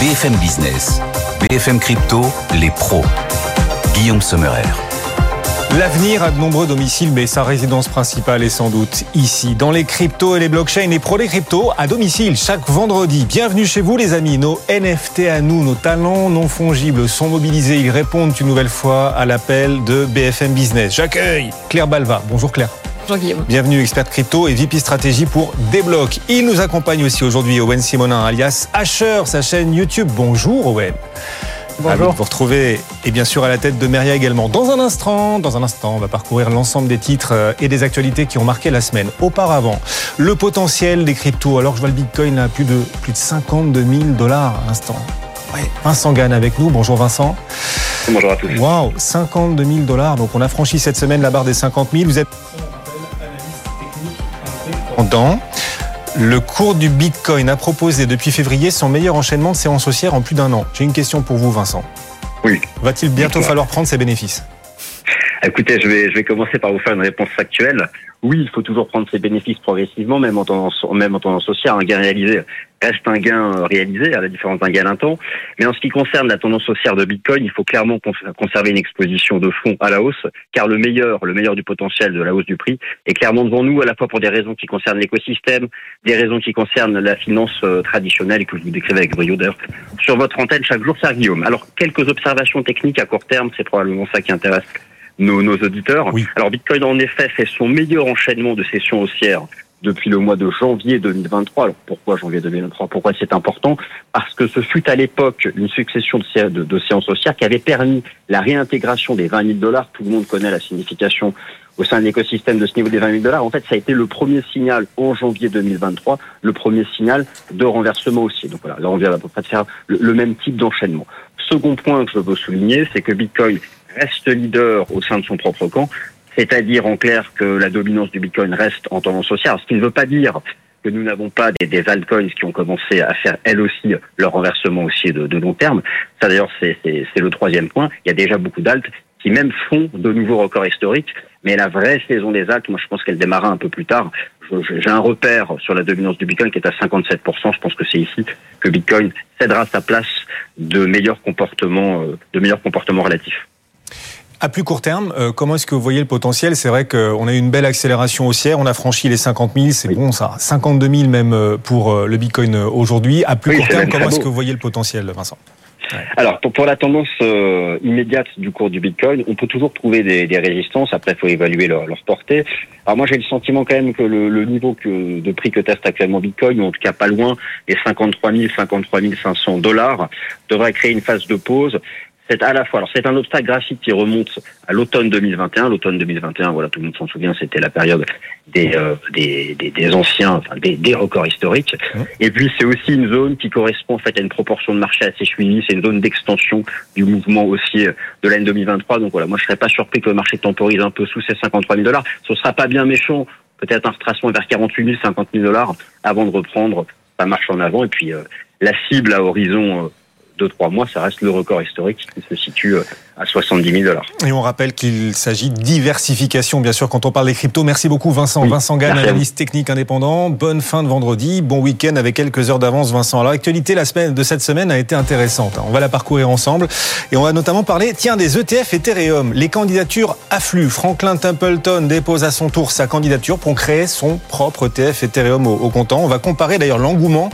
BFM Business, BFM Crypto, les pros. Guillaume Sommerer. L'avenir a de nombreux domiciles, mais sa résidence principale est sans doute ici, dans les cryptos et les blockchains. Et pro des cryptos à domicile chaque vendredi. Bienvenue chez vous, les amis. Nos NFT à nous, nos talents non fongibles sont mobilisés. Ils répondent une nouvelle fois à l'appel de BFM Business. J'accueille Claire Balva. Bonjour Claire. Bienvenue, experte crypto et VP stratégie pour Deblock. Il nous accompagne aussi aujourd'hui Owen Simonin, alias Asher, sa chaîne YouTube. Bonjour Owen. Bonjour. vous retrouver et bien sûr à la tête de Meria également. Dans un instant, dans un instant, on va parcourir l'ensemble des titres euh, et des actualités qui ont marqué la semaine. Auparavant, le potentiel des cryptos. Alors je vois le Bitcoin à plus de plus de 52 000 dollars à l'instant. Vincent Gann avec nous. Bonjour Vincent. Bonjour à tous. Waouh, 52 000 dollars. Donc on a franchi cette semaine la barre des 50 000. Vous êtes pendant le cours du Bitcoin a proposé depuis février son meilleur enchaînement de séance haussière en plus d'un an. J'ai une question pour vous, Vincent. Oui. Va-t-il bientôt falloir prendre ses bénéfices? Écoutez, je vais, je vais commencer par vous faire une réponse factuelle oui, il faut toujours prendre ses bénéfices progressivement, même en tendance, même en tendance haussière. Un gain réalisé reste un gain euh, réalisé, à la différence d'un gain à temps. Mais en ce qui concerne la tendance haussière de Bitcoin, il faut clairement conserver une exposition de fond à la hausse, car le meilleur, le meilleur du potentiel de la hausse du prix est clairement devant nous, à la fois pour des raisons qui concernent l'écosystème, des raisons qui concernent la finance euh, traditionnelle que je vous décrivais avec brio d'ailleurs sur votre antenne chaque jour, c'est Guillaume. Alors, quelques observations techniques à court terme, c'est probablement ça qui intéresse nos, nos auditeurs. Alors Bitcoin en effet fait son meilleur enchaînement de sessions haussières depuis le mois de janvier 2023. Alors pourquoi janvier 2023 Pourquoi c'est important? Parce que ce fut à l'époque une succession de, séances haussières qui avait permis la réintégration des 20 000 dollars. Tout le monde connaît la signification au sein de l'écosystème de ce niveau des 20 000 dollars. En fait, ça a été le premier signal en janvier 2023, le premier signal de renversement aussi. Donc voilà, là on vient à peu près de faire le même type d'enchaînement. Second point que je veux souligner, c'est que Bitcoin reste leader au sein de son propre camp, c'est-à-dire en clair que la dominance du Bitcoin reste en tendance haussière, ce qui ne veut pas dire que nous n'avons pas des, altcoins qui ont commencé à faire elles aussi leur renversement aussi de, long terme. Ça d'ailleurs c'est le troisième point. Il y a déjà beaucoup d'alts qui même font de nouveaux records historiques, mais la vraie saison des alts, moi je pense qu'elle démarra un peu plus tard. J'ai un repère sur la dominance du Bitcoin qui est à 57%. Je pense que c'est ici que Bitcoin cédera sa place de meilleurs comportements, euh, de meilleurs comportements relatifs. À plus court terme, euh, comment est-ce que vous voyez le potentiel? C'est vrai qu'on a eu une belle accélération haussière, on a franchi les 50 000, c'est bon ça, 52 000 même euh, pour euh, le Bitcoin aujourd'hui. À plus court terme, comment est-ce que vous voyez le potentiel, Vincent? Alors, pour, la tendance immédiate du cours du Bitcoin, on peut toujours trouver des, résistances. Après, il faut évaluer leur, portée. Alors moi, j'ai le sentiment quand même que le, niveau que, de prix que teste actuellement Bitcoin, ou en tout cas pas loin, les 53 000, 53 500 dollars, devrait créer une phase de pause c'est à la fois, alors c'est un obstacle graphique qui remonte à l'automne 2021. L'automne 2021, voilà, tout le monde s'en souvient, c'était la période des, euh, des, des, anciens, enfin, des, des, records historiques. Et puis c'est aussi une zone qui correspond en fait à une proportion de marché assez suivie. C'est une zone d'extension du mouvement haussier de l'année 2023. Donc voilà, moi je serais pas surpris que le marché temporise un peu sous ces 53 000 dollars. Ce sera pas bien méchant, peut-être un retracement vers 48 000, 50 000 dollars avant de reprendre sa marche en avant. Et puis euh, la cible à horizon euh, deux, trois mois, ça reste le record historique qui se situe euh, à 70 000 dollars. Et on rappelle qu'il s'agit de diversification, bien sûr, quand on parle des cryptos. Merci beaucoup, Vincent. Vincent Gann, analyste technique indépendant. Bonne fin de vendredi. Bon week-end avec quelques heures d'avance, Vincent. Alors, l'actualité la semaine, de cette semaine a été intéressante. On va la parcourir ensemble. Et on va notamment parler, tiens, des ETF Ethereum. Les candidatures affluent. Franklin Templeton dépose à son tour sa candidature pour créer son propre ETF Ethereum au, comptant. On va comparer d'ailleurs l'engouement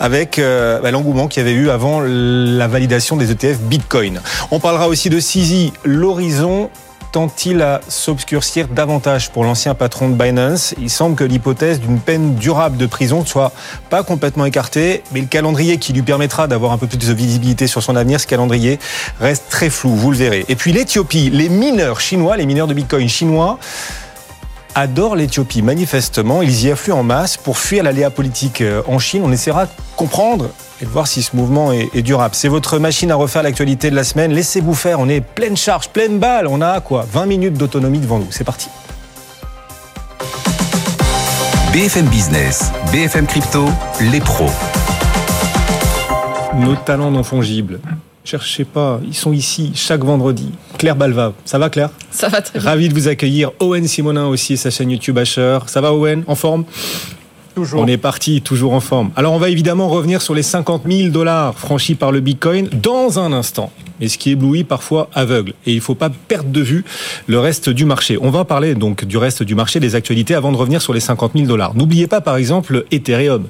avec euh, bah, l'engouement qu'il y avait eu avant la validation des ETF Bitcoin. On parlera aussi de CZ, l'horizon tend-il à s'obscurcir davantage pour l'ancien patron de Binance? Il semble que l'hypothèse d'une peine durable de prison soit pas complètement écartée, mais le calendrier qui lui permettra d'avoir un peu plus de visibilité sur son avenir, ce calendrier reste très flou, vous le verrez. Et puis l'Éthiopie, les mineurs chinois, les mineurs de Bitcoin chinois, adorent l'Éthiopie. Manifestement, ils y affluent en masse pour fuir l'aléa politique euh, en Chine. On essaiera de comprendre et de voir si ce mouvement est, durable. C'est votre machine à refaire l'actualité de la semaine. Laissez-vous faire. On est pleine charge, pleine balle. On a quoi 20 minutes d'autonomie devant nous. C'est parti. BFM Business, BFM Crypto, les pros. Nos talents non fongibles cherchez pas, ils sont ici chaque vendredi. Claire Balva, ça va Claire? Ça va très bien. Ravi de vous accueillir. Owen Simonin aussi, sa chaîne YouTube Asher. Ça va Owen? En forme? On est parti, toujours en forme. Alors on va évidemment revenir sur les 50 000 dollars franchis par le Bitcoin dans un instant. Mais ce qui éblouit parfois aveugle. Et il ne faut pas perdre de vue le reste du marché. On va parler donc du reste du marché, des actualités, avant de revenir sur les 50 000 dollars. N'oubliez pas par exemple Ethereum.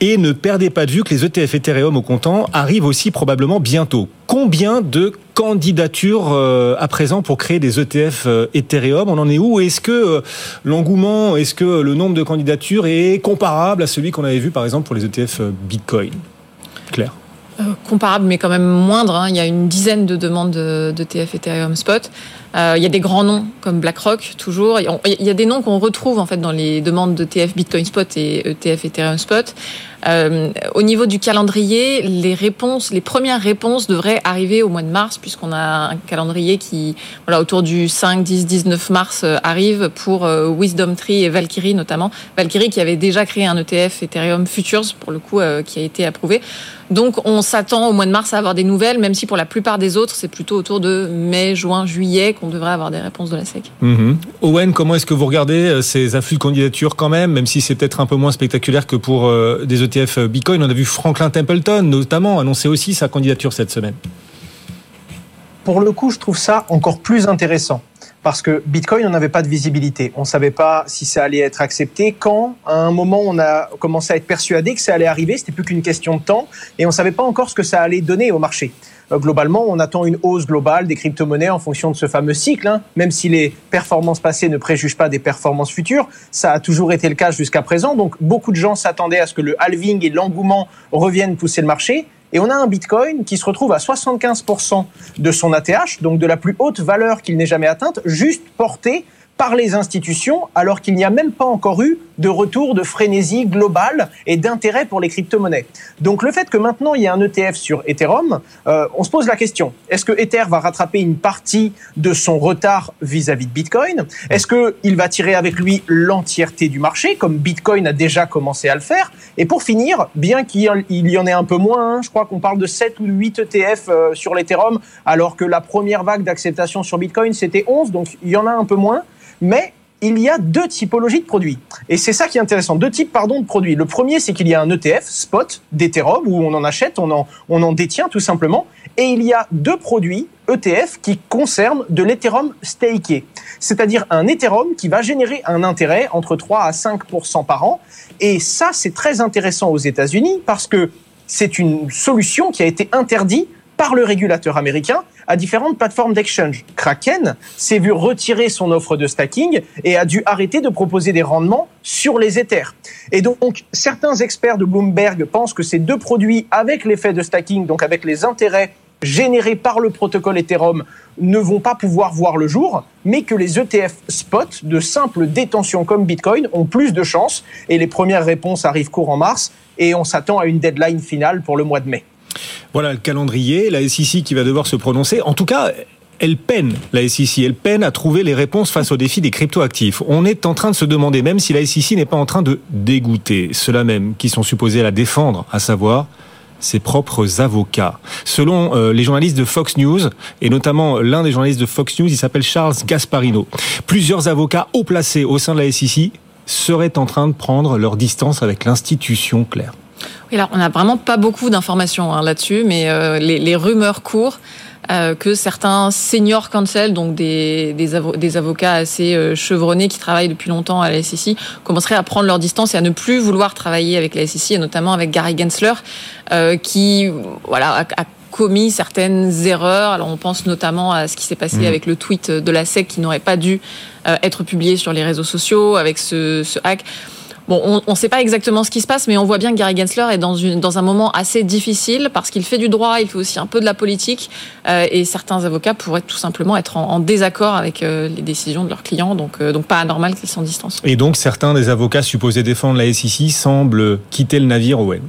Et ne perdez pas de vue que les ETF Ethereum au comptant arrivent aussi probablement bientôt. Combien de candidatures euh, à présent pour créer des ETF euh, Ethereum? On en est où? Est-ce que euh, l'engouement, est-ce que le nombre de candidatures est comparable à celui qu'on avait vu par exemple pour les ETF Bitcoin? Claire comparable, mais quand même moindre. Hein. Il y a une dizaine de demandes d'ETF Ethereum Spot. Euh, il y a des grands noms comme BlackRock toujours. Il y a des noms qu'on retrouve en fait dans les demandes de TF Bitcoin Spot et ETF Ethereum Spot. Euh, au niveau du calendrier, les réponses, les premières réponses devraient arriver au mois de mars, puisqu'on a un calendrier qui, voilà, autour du 5, 10, 19 mars euh, arrive pour euh, Wisdom Tree et Valkyrie notamment. Valkyrie qui avait déjà créé un ETF Ethereum Futures pour le coup, qui a été approuvé. Donc on s'attend au mois de mars à avoir des nouvelles, même si pour la plupart des autres, c'est plutôt autour de mai, juin, juillet qu'on devrait avoir des réponses de la SEC. Mhm. Owen, comment est-ce que vous regardez ces afflux de candidatures quand même, même si c'est peut-être un peu moins spectaculaire que pour des ETF Bitcoin? On a vu Franklin Templeton notamment annoncer aussi sa candidature cette semaine. Pour le coup, je trouve ça encore plus intéressant parce que Bitcoin, on n'avait pas de visibilité. On ne savait pas si ça allait être accepté. Quand, à un moment, on a commencé à être persuadé que ça allait arriver, c'était plus qu'une question de temps, et on ne savait pas encore ce que ça allait donner au marché. Euh, globalement, on attend une hausse globale des crypto-monnaies en fonction de ce fameux cycle. Hein. Même si les performances passées ne préjugent pas des performances futures, ça a toujours été le cas jusqu'à présent. Donc, beaucoup de gens s'attendaient à ce que le halving et l'engouement reviennent pousser le marché. Et on a un Bitcoin qui se retrouve à 75% de son ATH, donc de la plus haute valeur qu'il n'ait jamais atteinte, juste porté par les institutions alors qu'il n'y a même pas encore eu de retour de frénésie globale et d'intérêt pour les crypto-monnaies. Donc le fait que maintenant il y ait un ETF sur Ethereum, euh, on se pose la question, est-ce que Ether va rattraper une partie de son retard vis-à-vis de Bitcoin? Est-ce qu'il va tirer avec lui l'entièreté du marché, comme Bitcoin a déjà commencé à le faire? Et pour finir, bien qu'il y en ait un peu moins, hein, je crois qu'on parle de 7 ou 8 ETF euh, sur l'Ethereum, alors que la première vague d'acceptation sur Bitcoin c'était 11, donc il y en a un peu moins mais il y a deux typologies de produits. Et c'est ça qui est intéressant. Deux types, pardon, de produits. Le premier, c'est qu'il y a un ETF, spot, d'Ethereum, où on en achète, on en, on en détient tout simplement. Et il y a deux produits, ETF, qui concernent de l'Ethereum staké. C'est-à-dire un Ethereum qui va générer un intérêt entre 3 à 5 par an. Et ça, c'est très intéressant aux États-Unis parce que c'est une solution qui a été interdite par le régulateur américain à différentes plateformes d'exchange. Kraken s'est vu retirer son offre de stacking et a dû arrêter de proposer des rendements sur les Ethers. Et donc, certains experts de Bloomberg pensent que ces deux produits, avec l'effet de stacking, donc avec les intérêts générés par le protocole Ethereum ne vont pas pouvoir voir le jour, mais que les ETF spot de simple détention comme Bitcoin ont plus de chances. Et les premières réponses arrivent courant mars et on s'attend à une deadline finale pour le mois de mai. Voilà le calendrier, la SEC qui va devoir se prononcer. En tout cas, elle peine, la SEC, elle peine à trouver les réponses face aux défis des cryptoactifs. On est en train de se demander, même si la SEC n'est pas en train de dégoûter ceux-là même qui sont supposés la défendre, à savoir ses propres avocats. Selon euh, les journalistes de Fox News, et notamment l'un des journalistes de Fox News, il s'appelle Charles Gasparino, plusieurs avocats haut placés au sein de la SEC seraient en train de prendre leur distance avec l'institution claire. Oui, alors on n'a vraiment pas beaucoup d'informations hein, là-dessus, mais euh, les, les, rumeurs courent. Euh, que certains senior counsel, donc des, des, des avocats assez euh, chevronnés qui travaillent depuis longtemps à la SEC, commenceraient à prendre leur distance et à ne plus vouloir travailler avec la SEC, et notamment avec Gary Gensler, qui voilà a, a commis certaines erreurs. Alors on pense notamment à ce qui s'est passé mmh. avec le tweet de la SEC qui n'aurait pas dû être publié sur les réseaux sociaux, avec ce, ce hack. Bon, on ne sait pas exactement ce qui se passe, mais on voit bien que Gary Gensler est dans, une, dans un moment assez difficile parce qu'il fait du droit, il fait aussi un peu de la politique, euh, et certains avocats pourraient tout simplement être en, en désaccord avec euh, les décisions de leurs clients, donc, euh, donc pas anormal qu'ils s'en distancent. Et donc certains des avocats supposés défendre la SEC semblent quitter le navire Owen.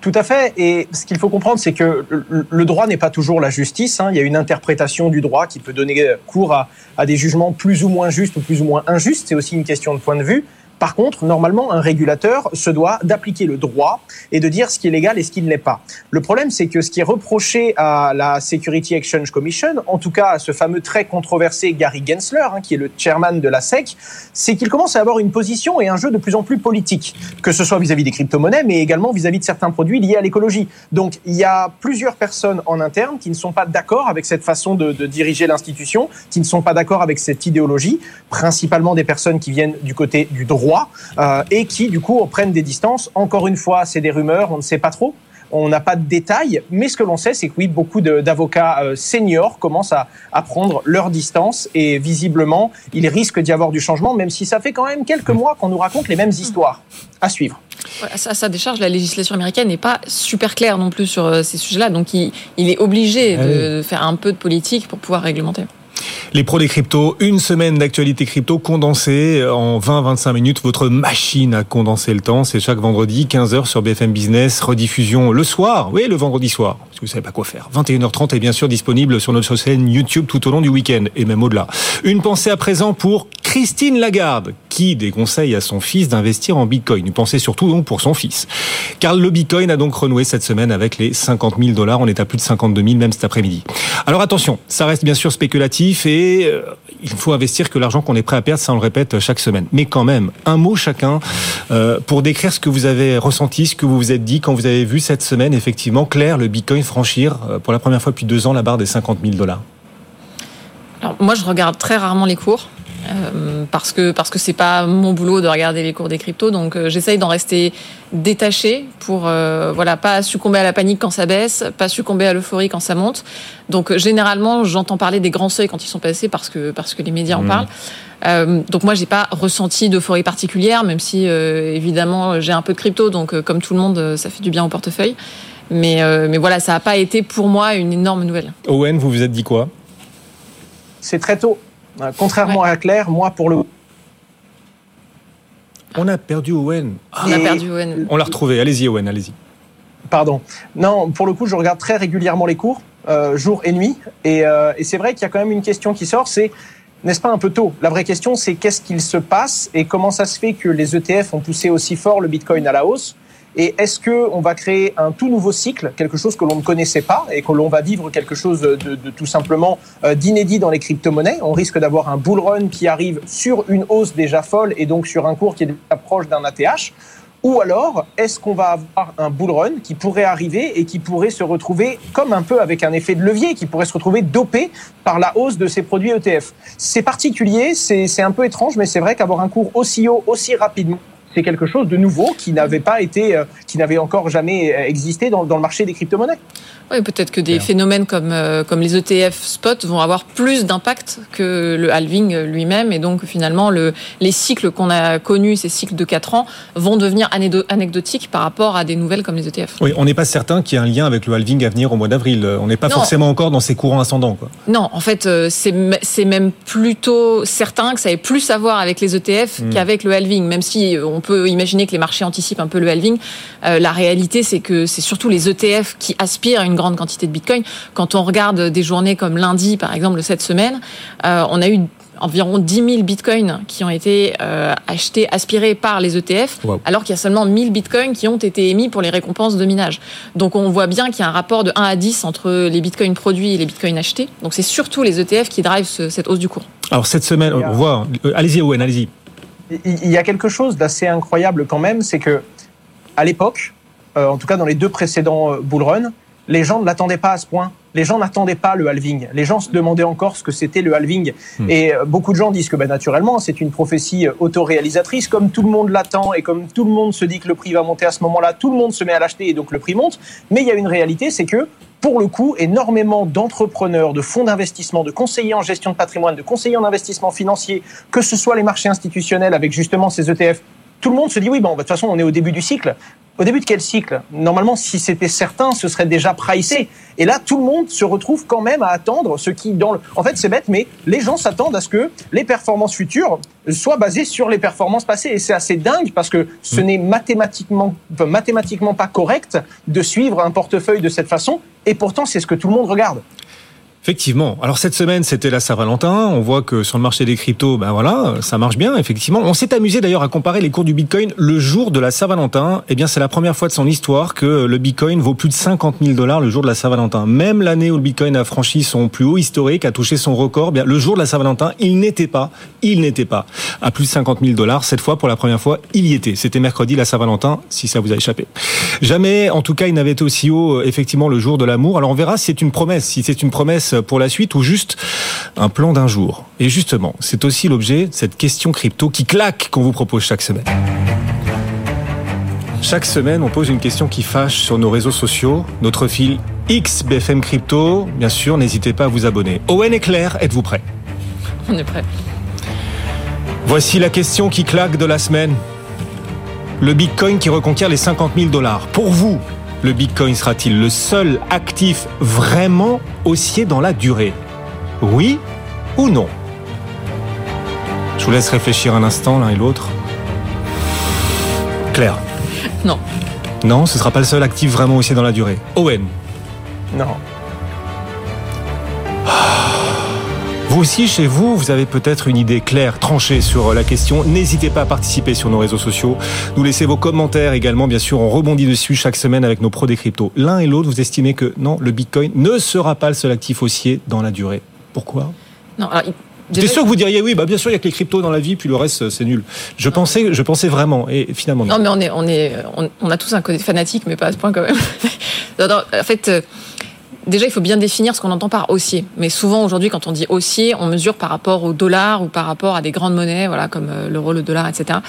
Tout à fait. Et ce qu'il faut comprendre, c'est que le droit n'est pas toujours la justice. Hein. Il y a une interprétation du droit qui peut donner cours à, à, des jugements plus ou moins justes ou plus ou moins injustes. C'est aussi une question de point de vue. Par contre, normalement, un régulateur se doit d'appliquer le droit et de dire ce qui est légal et ce qui ne l'est pas. Le problème, c'est que ce qui est reproché à la Security Exchange Commission, en tout cas à ce fameux très controversé Gary Gensler, hein, qui est le chairman de la SEC, c'est qu'il commence à avoir une position et un jeu de plus en plus politique, que ce soit vis-à-vis des crypto-monnaies, mais également vis-à-vis de certains produits liés à l'écologie. Donc, il y a plusieurs personnes en interne qui ne sont pas d'accord avec cette façon de, de diriger l'institution, qui ne sont pas d'accord avec cette idéologie, principalement des personnes qui viennent du côté du droit euh, et qui, du coup, prennent des distances. Encore une fois, c'est des rumeurs, on ne sait pas trop. On n'a pas de détails, mais ce que l'on sait, c'est que oui, beaucoup d'avocats euh, seniors commencent à, à prendre leur distance et visiblement, il risque d'y avoir du changement, même si ça fait quand même quelques mois qu'on nous raconte les mêmes histoires. À suivre. Ça, ça décharge, la législation américaine n'est pas super claire non plus sur euh, ces sujets-là, donc il, il, est obligé Ah de faire un peu de politique pour pouvoir réglementer. Les pros des cryptos, une semaine d'actualité crypto condensée en 20-25 minutes. Votre machine à condenser le temps, c'est chaque vendredi, 15h sur BFM Business, rediffusion le soir, oui, le vendredi soir, que vous savez pas quoi faire. 21h30 est bien sûr disponible sur notre chaîne YouTube tout au long du week-end, et même au-delà. Une pensée à présent pour Christine Lagarde, qui déconseille à son fils d'investir en Bitcoin. Une pensée surtout donc pour son fils. Car le Bitcoin a donc renoué cette semaine avec les 50 000 dollars. On est à plus de 52 000 même cet après-midi. Alors attention, ça reste bien sûr spéculatif et euh, il faut investir que l'argent qu'on est prêt à perdre, ça on le répète chaque semaine. Mais quand même, un mot chacun euh, pour décrire ce que vous avez ressenti, ce que vous vous êtes dit quand vous avez vu cette semaine effectivement clair le Bitcoin franchir euh, pour la première fois depuis deux ans la barre des 50 000 dollars. Alors moi, je regarde très rarement les cours. Euh, parce que parce que c'est pas mon boulot de regarder les cours des cryptos donc euh, j'essaye d'en rester détaché pour euh, voilà pas succomber à la panique quand ça baisse pas succomber à l'euphorie quand ça monte. Donc généralement j'entends parler des grands seuils quand ils sont passés parce que parce que les médias Mmh. en parlent. Euh, donc moi j'ai pas ressenti d'euphorie particulière même si euh, évidemment j'ai un peu de crypto donc euh, comme tout le monde euh, ça fait du bien au portefeuille. Mais euh, mais voilà ça a pas été pour moi une énorme nouvelle. Owen, vous vous êtes dit quoi? C'est très tôt. Euh, Contrairement à Claire, moi, pour le On a perdu Owen. On a perdu Owen on l'a retrouvé. Allez-y Owen, allez-y. Pardon. Non, pour le coup, je regarde très régulièrement les cours, euh, jour et nuit. Et, euh, et c'est vrai qu'il y a quand même une question qui sort, c'est n'est-ce pas un peu tôt? La vraie question, c'est qu'est-ce qu'il se passe et comment ça se fait que les ETF ont poussé aussi fort le Bitcoin à la hausse? Et est-ce que on va créer un tout nouveau cycle, quelque chose que l'on ne connaissait pas et que l'on va vivre quelque chose de, de tout simplement euh, d'inédit dans les crypto-monnaies? On risque d'avoir un bull run qui arrive sur une hausse déjà folle et donc sur un cours qui est proche d'un ATH. Ou alors, est-ce qu'on va avoir un bull run qui pourrait arriver et qui pourrait se retrouver comme un peu avec un effet de levier, qui pourrait se retrouver dopé par la hausse de ces produits ETF C'est particulier, c'est un peu étrange, mais c'est vrai qu'avoir un cours aussi haut, aussi rapidement, c'est quelque chose de nouveau qui n'avait pas été, euh, qui n'avait encore jamais euh, existé dans, dans le marché des crypto-monnaies. Oui, peut-être que des phénomènes comme, euh, comme les ETF spot vont avoir plus d'impact que le halving lui-même. Et donc, finalement, le, les cycles qu'on a connus, ces cycles de 4 ans, vont devenir anecdotiques par rapport à des nouvelles comme les ETF. Oui, on n'est pas certain qu'il y ait un lien avec le halving à venir au mois d'avril. On n'est pas Non. forcément encore dans ces courants ascendants. Quoi. Non, en fait, euh, c'est même plutôt certain que ça ait plus à voir avec les ETF Mm. qu'avec le halving. Même si euh, on peut imaginer que les marchés anticipent un peu le halving, euh, la réalité, c'est que c'est surtout les ETF qui aspirent à une grande quantité de Bitcoin. Quand on regarde des journées comme lundi, par exemple, cette semaine, euh, on a eu environ 10 000 bitcoins qui ont été euh, achetés, aspirés par les ETF, Wow. alors qu'il y a seulement 1000 bitcoins qui ont été émis pour les récompenses de minage. Donc on voit bien qu'il y a un rapport de 1 à 10 entre les bitcoins produits et les bitcoins achetés. Donc c'est surtout les ETF qui drivent ce- cette hausse du cours. Alors cette semaine, on voit. euh, Allez-y Owen, allez-y. Il y a quelque chose d'assez incroyable quand même, c'est que à l'époque, euh, en tout cas dans les deux précédents bull run, les gens ne l'attendaient pas à ce point. Les gens n'attendaient pas le halving. Les gens se demandaient encore ce que c'était le halving. Hmm. Et euh, beaucoup de gens disent que bah, naturellement, c'est une prophétie euh, autoréalisatrice. Comme tout le monde l'attend et comme tout le monde se dit que le prix va monter à ce moment-là, tout le monde se met à l'acheter et donc le prix monte. Mais il y a une réalité, c'est que pour le coup, énormément d'entrepreneurs, de fonds d'investissement, de conseillers en gestion de patrimoine, de conseillers en investissement financier, que ce soit les marchés institutionnels avec justement ces ETF, tout le monde se dit oui, bon, de toute façon, on est au début du cycle. Au début de quel cycle? Normalement, si c'était certain, ce serait déjà pricé. Et là, tout le monde se retrouve quand même à attendre ce qui, dans le... En fait, c'est bête, mais les gens s'attendent à ce que les performances futures soient basées sur les performances passées. Et c'est assez dingue parce que ce n'est mathématiquement, enfin, mathématiquement pas correct de suivre un portefeuille de cette façon. Et pourtant, c'est ce que tout le monde regarde. Effectivement. Alors cette semaine, c'était la Saint-Valentin. On voit que sur le marché des cryptos, ben voilà, ça marche bien, effectivement. On s'est amusé d'ailleurs à comparer les cours du Bitcoin le jour de la Saint-Valentin. Eh bien, c'est la première fois de son histoire que le Bitcoin vaut plus de 50 000 dollars le jour de la Saint-Valentin. Même l'année où le Bitcoin a franchi son plus haut historique, a touché son record, eh bien le jour de la Saint-Valentin, il n'était pas, il n'était pas à plus de 50 000 dollars. Cette fois, pour la première fois, il y était. C'était mercredi la Saint-Valentin, si ça vous a échappé. Jamais, en tout cas, il n'avait été aussi haut, effectivement, le jour de l'amour. Alors on verra si c'est une promesse, si c'est une promesse pour la suite ou juste un plan d'un jour. Et justement, c'est aussi l'objet de cette question crypto qui claque qu'on vous propose chaque semaine. Chaque semaine, on pose une question qui fâche sur nos réseaux sociaux. Notre fil XBFM Crypto, bien sûr, n'hésitez pas à vous abonner. Owen et Claire, êtes-vous prêts? On est prêts. Voici la question qui claque de la semaine. Le Bitcoin qui reconquiert les 50 000 dollars. Pour vous, le Bitcoin sera-t-il le seul actif vraiment haussier dans la durée? Oui ou non? Je vous laisse réfléchir un instant l'un et l'autre. Claire Non. Non, ce ne sera pas le seul actif vraiment haussier dans la durée. Owen Non. Vous aussi, chez vous, vous avez peut-être une idée claire, tranchée sur la question. N'hésitez pas à participer sur nos réseaux sociaux. Nous laissez vos commentaires également. Bien sûr, on rebondit dessus chaque semaine avec nos pros des cryptos. L'un et l'autre, vous estimez que non, le Bitcoin ne sera pas le seul actif haussier dans la durée. Pourquoi? Non, alors, il- J'étais déjà- sûr que vous diriez oui, bah bien sûr, il y a que les cryptos dans la vie, puis le reste, c'est nul. Je pensais, je pensais vraiment, et finalement non. Non, mais on est, on est, on, on a tous un côté fanatique, mais pas à ce point quand même. Non, non, en fait, euh, déjà, il faut bien définir ce qu'on entend par haussier. Mais souvent, aujourd'hui, quand on dit haussier, on mesure par rapport au dollar ou par rapport à des grandes monnaies, voilà, comme euh, l'euro, le dollar, etc.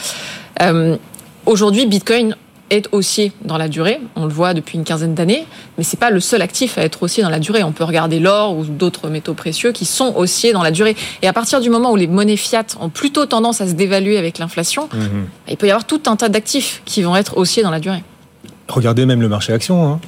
Euh, aujourd'hui, Bitcoin est haussier dans la durée. On le voit depuis une quinzaine d'années, mais c'est pas le seul actif à être haussier dans la durée. On peut regarder l'or ou d'autres métaux précieux qui sont haussiers dans la durée. Et à partir du moment où les monnaies fiat ont plutôt tendance à se dévaluer avec l'inflation, Mhm. il peut y avoir tout un tas d'actifs qui vont être haussiers dans la durée. Regardez même le marché action. Hein.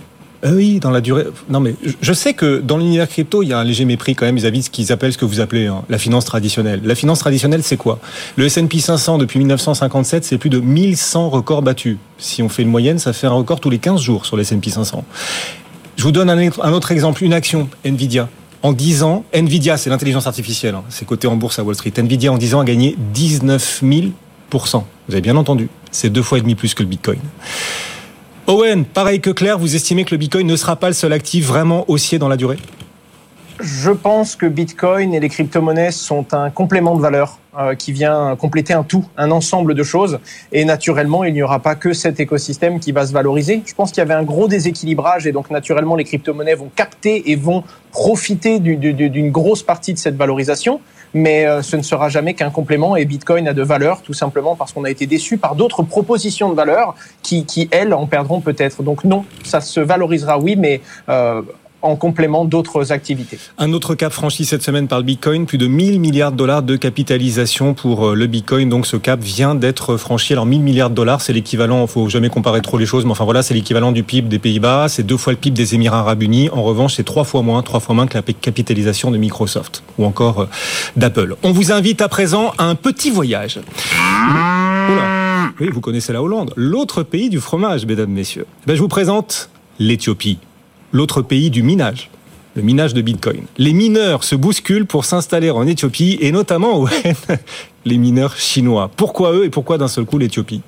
Euh, oui, dans la durée. Non, mais je- sais que dans l'univers crypto, il y a un léger mépris quand même vis-à-vis de ce qu'ils appellent ce que vous appelez hein, la finance traditionnelle. La finance traditionnelle, c'est quoi? Le S&P 500 depuis 1957, c'est plus de 1100 records battus. Si on fait une moyenne, ça fait un record tous les 15 jours sur le S&P 500. Je vous donne un autre exemple, une action, Nvidia. En 10 ans, Nvidia, c'est l'intelligence artificielle, hein, c'est coté en bourse à Wall Street. Nvidia, en 10 ans, a gagné 19 000% Vous avez bien entendu, c'est deux fois et demi plus que le Bitcoin. Owen, pareil que Claire, vous estimez que le Bitcoin ne sera pas le seul actif vraiment haussier dans la durée? Je pense que Bitcoin et les crypto-monnaies sont un complément de valeur euh, qui vient compléter un tout, un ensemble de choses. Et naturellement, il n'y aura pas que cet écosystème qui va se valoriser. Je pense qu'il y avait un gros déséquilibrage et donc naturellement, les crypto-monnaies vont capter et vont profiter du- du- du- d'une grosse partie de cette valorisation. Mais euh, ce ne sera jamais qu'un complément et Bitcoin a de valeur tout simplement parce qu'on a été déçu par d'autres propositions de valeur qui, qui, elles, en perdront peut-être. Donc non, ça se valorisera, oui, mais euh, en complément d'autres activités. Un autre cap franchi cette semaine par le Bitcoin, plus de 1000 milliards de dollars de capitalisation pour euh, le Bitcoin. Donc ce cap vient d'être franchi. Alors 1000 milliards de dollars, c'est l'équivalent, il faut jamais comparer trop les choses, mais enfin voilà, c'est l'équivalent du PIB des Pays-Bas, c'est deux fois le PIB des Émirats Arabes Unis. En revanche, c'est trois fois moins, trois fois moins que la capitalisation de Microsoft ou encore euh, d'Apple. On vous invite à présent à un petit voyage. Oula. Oui, vous connaissez la Hollande, l'autre pays du fromage, mesdames, messieurs. Ben, je vous présente l'Éthiopie, l'autre pays du minage le minage de Bitcoin. Les mineurs se bousculent pour s'installer en Éthiopie et notamment ouais, les mineurs chinois. Pourquoi eux et pourquoi d'un seul coup l'Éthiopie?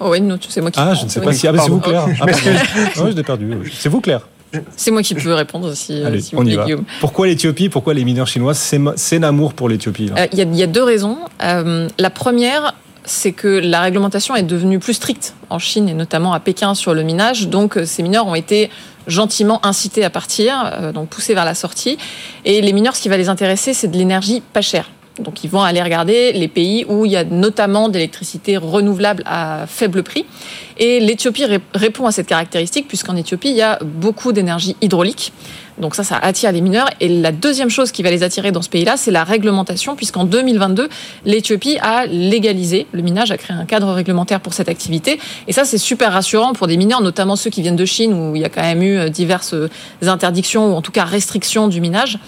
Oh oui, non, c'est moi qui. Ah, je ne sais pas oui. si. Ah, bah, c'est vous. Claire. Ah, pardon. Ouais, je l'ai perdu. oui. C'est vous, Claire. C'est moi qui peux répondre si, euh, Allez, si vous on y voulez, va. Guillaume. Pourquoi l'Éthiopie Pourquoi les mineurs chinois C'est l'amour pour l'Éthiopie. Euh, Il y, a- il y a deux raisons. Euh, la première, c'est que la réglementation est devenue plus stricte en Chine et notamment à Pékin sur le minage. Donc, euh, ces mineurs ont été gentiment incités à partir, euh, donc poussés vers la sortie. Et les mineurs, ce qui va les intéresser, c'est de l'énergie pas chère. Donc, ils vont aller regarder les pays où il y a notamment d'électricité renouvelable à faible prix. Et l'Éthiopie ré- répond à cette caractéristique, puisqu'en Éthiopie, il y a beaucoup d'énergie hydraulique. Donc ça, ça attire les mineurs. Et la deuxième chose qui va les attirer dans ce pays-là, c'est la réglementation, puisqu'en 2022, l'Éthiopie a légalisé le minage, a créé un cadre réglementaire pour cette activité. Et ça, c'est super rassurant pour des mineurs, notamment ceux qui viennent de Chine, où il y a quand même eu diverses interdictions, ou en tout cas restrictions du minage.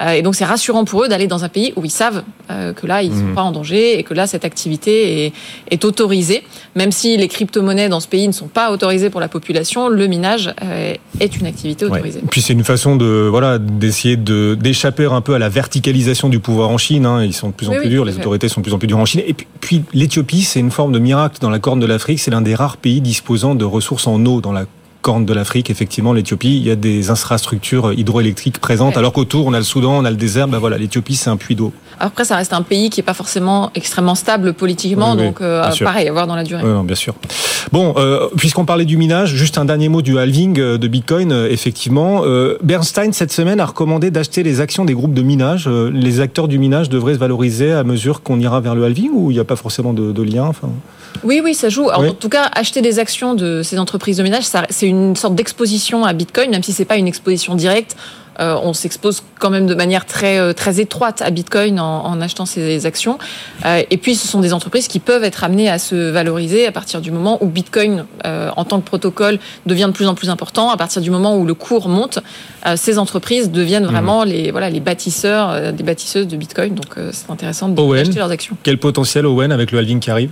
Euh, et donc c'est rassurant pour eux d'aller dans un pays où ils savent euh, que là ils ne sont mhm. pas en danger et que là cette activité est, est autorisée. Même si les crypto-monnaies dans ce pays ne sont pas autorisées pour la population, le minage euh, est une activité autorisée. Puis c'est une façon de voilà d'essayer de d'échapper un peu à la verticalisation du pouvoir en Chine. Hein. Ils sont de plus en plus durs, les autorités sont de plus en plus dures en Chine. Et puis, puis l'Éthiopie, c'est une forme de miracle dans la corne de l'Afrique. C'est l'un des rares pays disposant de ressources en eau dans la corne de l'Afrique, effectivement, l'Éthiopie, il y a des infrastructures hydroélectriques présentes, alors qu'autour, on a le Soudan, on a le désert. Ben voilà, l'Éthiopie, c'est un puits d'eau. Après, ça reste un pays qui n'est pas forcément extrêmement stable politiquement, donc euh, pareil, à voir dans la durée. Oui, bien sûr. Bon, euh, puisqu'on parlait du minage, juste un dernier mot du halving euh, de Bitcoin, effectivement. Bernstein, cette semaine, a recommandé d'acheter les actions des groupes de minage. les acteurs du minage devraient se valoriser à mesure qu'on ira vers le halving ou il n'y a pas forcément de, de lien enfin... Oui, oui, ça joue. En tout cas, acheter des actions de ces entreprises de ménage, c'est une sorte d'exposition à Bitcoin, même si c'est pas une exposition directe. Euh, on s'expose quand même de manière très euh, très étroite à Bitcoin en, achetant ces actions. Euh, et puis, ce sont des entreprises qui peuvent être amenées à se valoriser à partir du moment où Bitcoin, en tant que protocole, devient de plus en plus important. À partir du moment où le cours monte, ces entreprises deviennent vraiment mmh. les voilà les bâtisseurs, des bâtisseuses de Bitcoin. Donc, c'est intéressant d'acheter leurs actions. Quel potentiel Owen avec le halving qui arrive?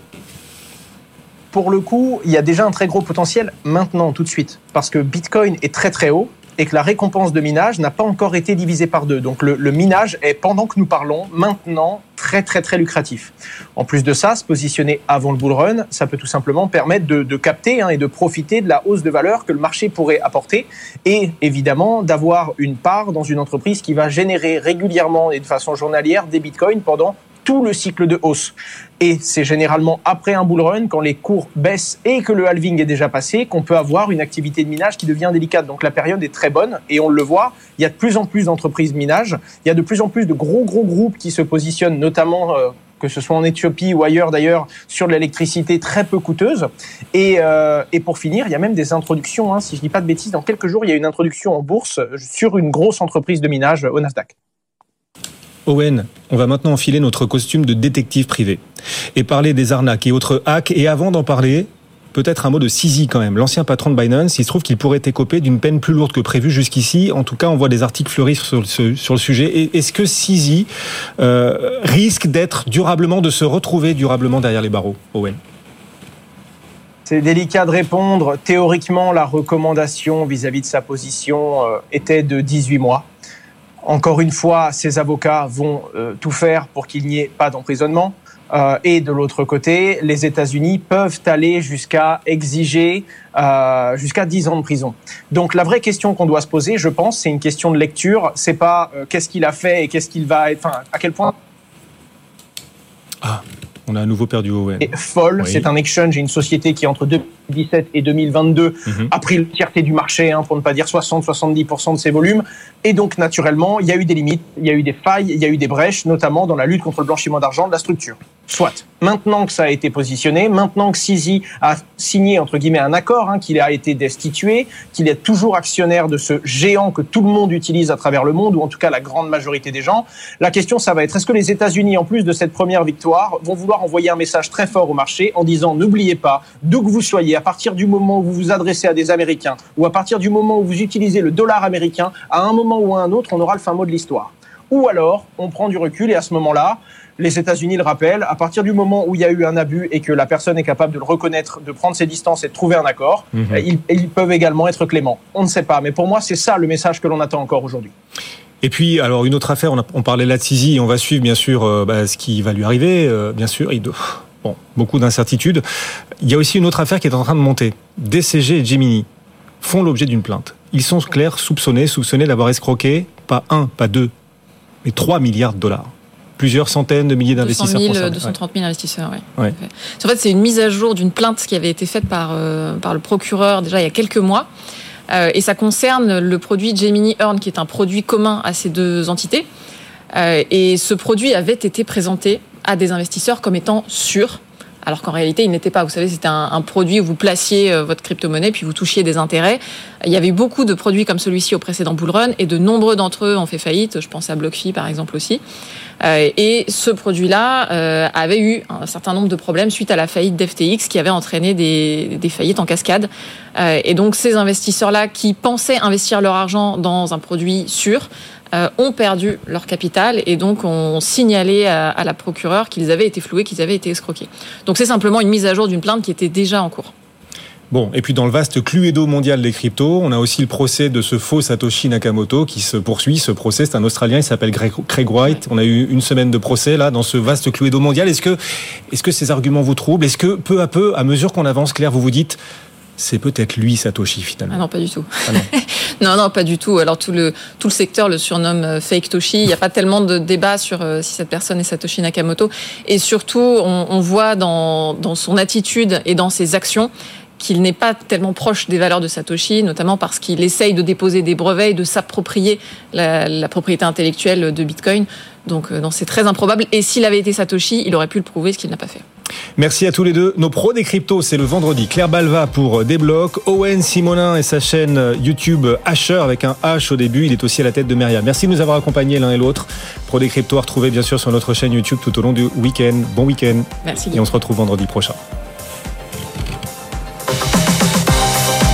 Pour le coup, il y a déjà un très gros potentiel maintenant, tout de suite, parce que Bitcoin est très très haut et que la récompense de minage n'a pas encore été divisée par deux. Donc le, minage est, pendant que nous parlons, maintenant très très très lucratif. En plus de ça, se positionner avant le bull run, ça peut tout simplement permettre de, capter hein, et de profiter de la hausse de valeur que le marché pourrait apporter et évidemment d'avoir une part dans une entreprise qui va générer régulièrement et de façon journalière des bitcoins pendant tout le cycle de hausse. Et c'est généralement après un bull run, quand les cours baissent et que le halving est déjà passé, qu'on peut avoir une activité de minage qui devient délicate. Donc la période est très bonne et on le voit, il y a de plus en plus d'entreprises minage, il y a de plus en plus de gros gros groupes qui se positionnent, notamment euh, que ce soit en Éthiopie ou ailleurs d'ailleurs, sur l'électricité très peu coûteuse. Et, euh, et, pour finir, il y a même des introductions, hein, si je dis pas de bêtises, dans quelques jours, il y a une introduction en bourse sur une grosse entreprise de minage au Nasdaq. Owen, on va maintenant enfiler notre costume de détective privé et parler des arnaques et autres hacks. Et avant d'en parler, peut-être un mot de Sisi quand même. L'ancien patron de Binance, il se trouve qu'il pourrait écopé d'une peine plus lourde que prévu jusqu'ici. En tout cas, on voit des articles fleurir sur, le sujet. Est-ce que Sisi euh, risque d'être durablement, de se retrouver durablement derrière les barreaux, Owen? C'est délicat de répondre. Théoriquement, la recommandation vis-à-vis de sa position euh, était de 18 mois. Encore une fois, ces avocats vont euh, tout faire pour qu'il n'y ait pas d'emprisonnement. Euh, et de l'autre côté, les États-Unis peuvent aller jusqu'à exiger euh, jusqu'à 10 ans de prison. Donc la vraie question qu'on doit se poser, je pense, c'est une question de lecture. C'est pas qu'est-ce qu'il a fait et qu'est-ce qu'il va, enfin à quel point. Ah, on a à nouveau perdu Owen. folle, c'est un exchange et une société qui entre 2017 et 2022 mhm. a pris l'entièreté du marché, hein, pour ne pas dire 60-70% de ses volumes. Et donc, naturellement, il y a eu des limites, il y a eu des failles, il y a eu des brèches, notamment dans la lutte contre le blanchiment d'argent de la structure. Soit. Maintenant que ça a été positionné, maintenant que Sisi a signé, entre guillemets, un accord, hein, qu'il a été destitué, qu'il est toujours actionnaire de ce géant que tout le monde utilise à travers le monde, ou en tout cas la grande majorité des gens, la question, ça va être, est-ce que les États-Unis, en plus de cette première victoire, vont vouloir envoyer un message très fort au marché en disant, n'oubliez pas, d'où que vous soyez, à partir du moment où vous vous adressez à des Américains, ou à partir du moment où vous utilisez le dollar américain, à un moment ou à un autre, on aura le fin mot de l'histoire. Ou alors, on prend du recul et à ce moment-là, les États-Unis le rappellent, à partir du moment où il y a eu un abus et que la personne est capable de le reconnaître, de prendre ses distances et de trouver un accord, mhm. ils, ils, peuvent également être cléments. On ne sait pas, mais pour moi, c'est ça le message que l'on attend encore aujourd'hui. Et puis, alors une autre affaire, on, parlait là de Sisi, on va suivre bien sûr euh, bah, ce qui va lui arriver, euh, bien sûr. Il, bon, beaucoup d'incertitudes. Il y a aussi une autre affaire qui est en train de monter. DCG et Gemini font l'objet d'une plainte. Ils sont clairs soupçonnés, soupçonnés d'avoir escroqué, pas un, pas deux, mais 3 milliards de dollars. Plusieurs centaines de milliers d'investisseurs. 230 000 investisseurs, oui. En fait, c'est une mise à jour d'une plainte qui avait été faite par, euh, par le procureur déjà il y a quelques mois. Euh, et ça concerne le produit Gemini Earn, qui est un produit commun à ces deux entités. Euh, et ce produit avait été présenté à des investisseurs comme étant sûr, alors qu'en réalité, il n'était pas. Vous savez, c'était un, produit où vous placiez euh, votre crypto-monnaie, puis vous touchiez des intérêts. Il y avait beaucoup de produits comme celui-ci au précédent bull run, et de nombreux d'entre eux ont fait faillite. Je pense à BlockFi, par exemple, aussi. Euh, et ce produit-là euh, avait eu un certain nombre de problèmes suite à la faillite d'FTX, qui avait entraîné des, des faillites en cascade. et donc, ces investisseurs-là qui pensaient investir leur argent dans un produit sûr, euh, ont perdu leur capital et donc ont signalé à, la procureure qu'ils avaient été floués, qu'ils avaient été escroqués. Donc c'est simplement une mise à jour d'une plainte qui était déjà en cours. Bon, et puis dans le vaste cluedo mondial des cryptos, on a aussi le procès de ce faux Satoshi Nakamoto qui se poursuit. Ce procès, c'est un Australien, il s'appelle Craig White. On a eu une semaine de procès là dans ce vaste cluedo mondial. Est-ce que, est-ce que ces arguments vous troublent? Est-ce que peu à peu, à mesure qu'on avance, Claire, vous vous dites c'est peut-être lui Satoshi finalement? Ah non, pas du tout. Ah non. non. pas du tout. Alors tout le tout le secteur le surnomme euh, fake Toshi. Il n'y a pas tellement de débat sur euh, si cette personne est Satoshi Nakamoto. Et surtout, on, on voit dans dans son attitude et dans ses actions qu'il n'est pas tellement proche des valeurs de Satoshi, notamment parce qu'il essaye de déposer des brevets et de s'approprier la, la, propriété intellectuelle de Bitcoin. Donc euh, non, c'est très improbable. Et s'il avait été Satoshi, il aurait pu le prouver, ce qu'il n'a pas fait. Merci à tous les deux. Nos pros des cryptos, c'est le vendredi. Claire Balva pour Débloc, Owen Simonin et sa chaîne YouTube Asher avec un H au début. Il est aussi à la tête de Meria. Merci de nous avoir accompagnés l'un et l'autre. Pro des cryptos à retrouver bien sûr sur notre chaîne YouTube tout au long du week-end. Bon week-end. Merci. Et on se retrouve vendredi prochain.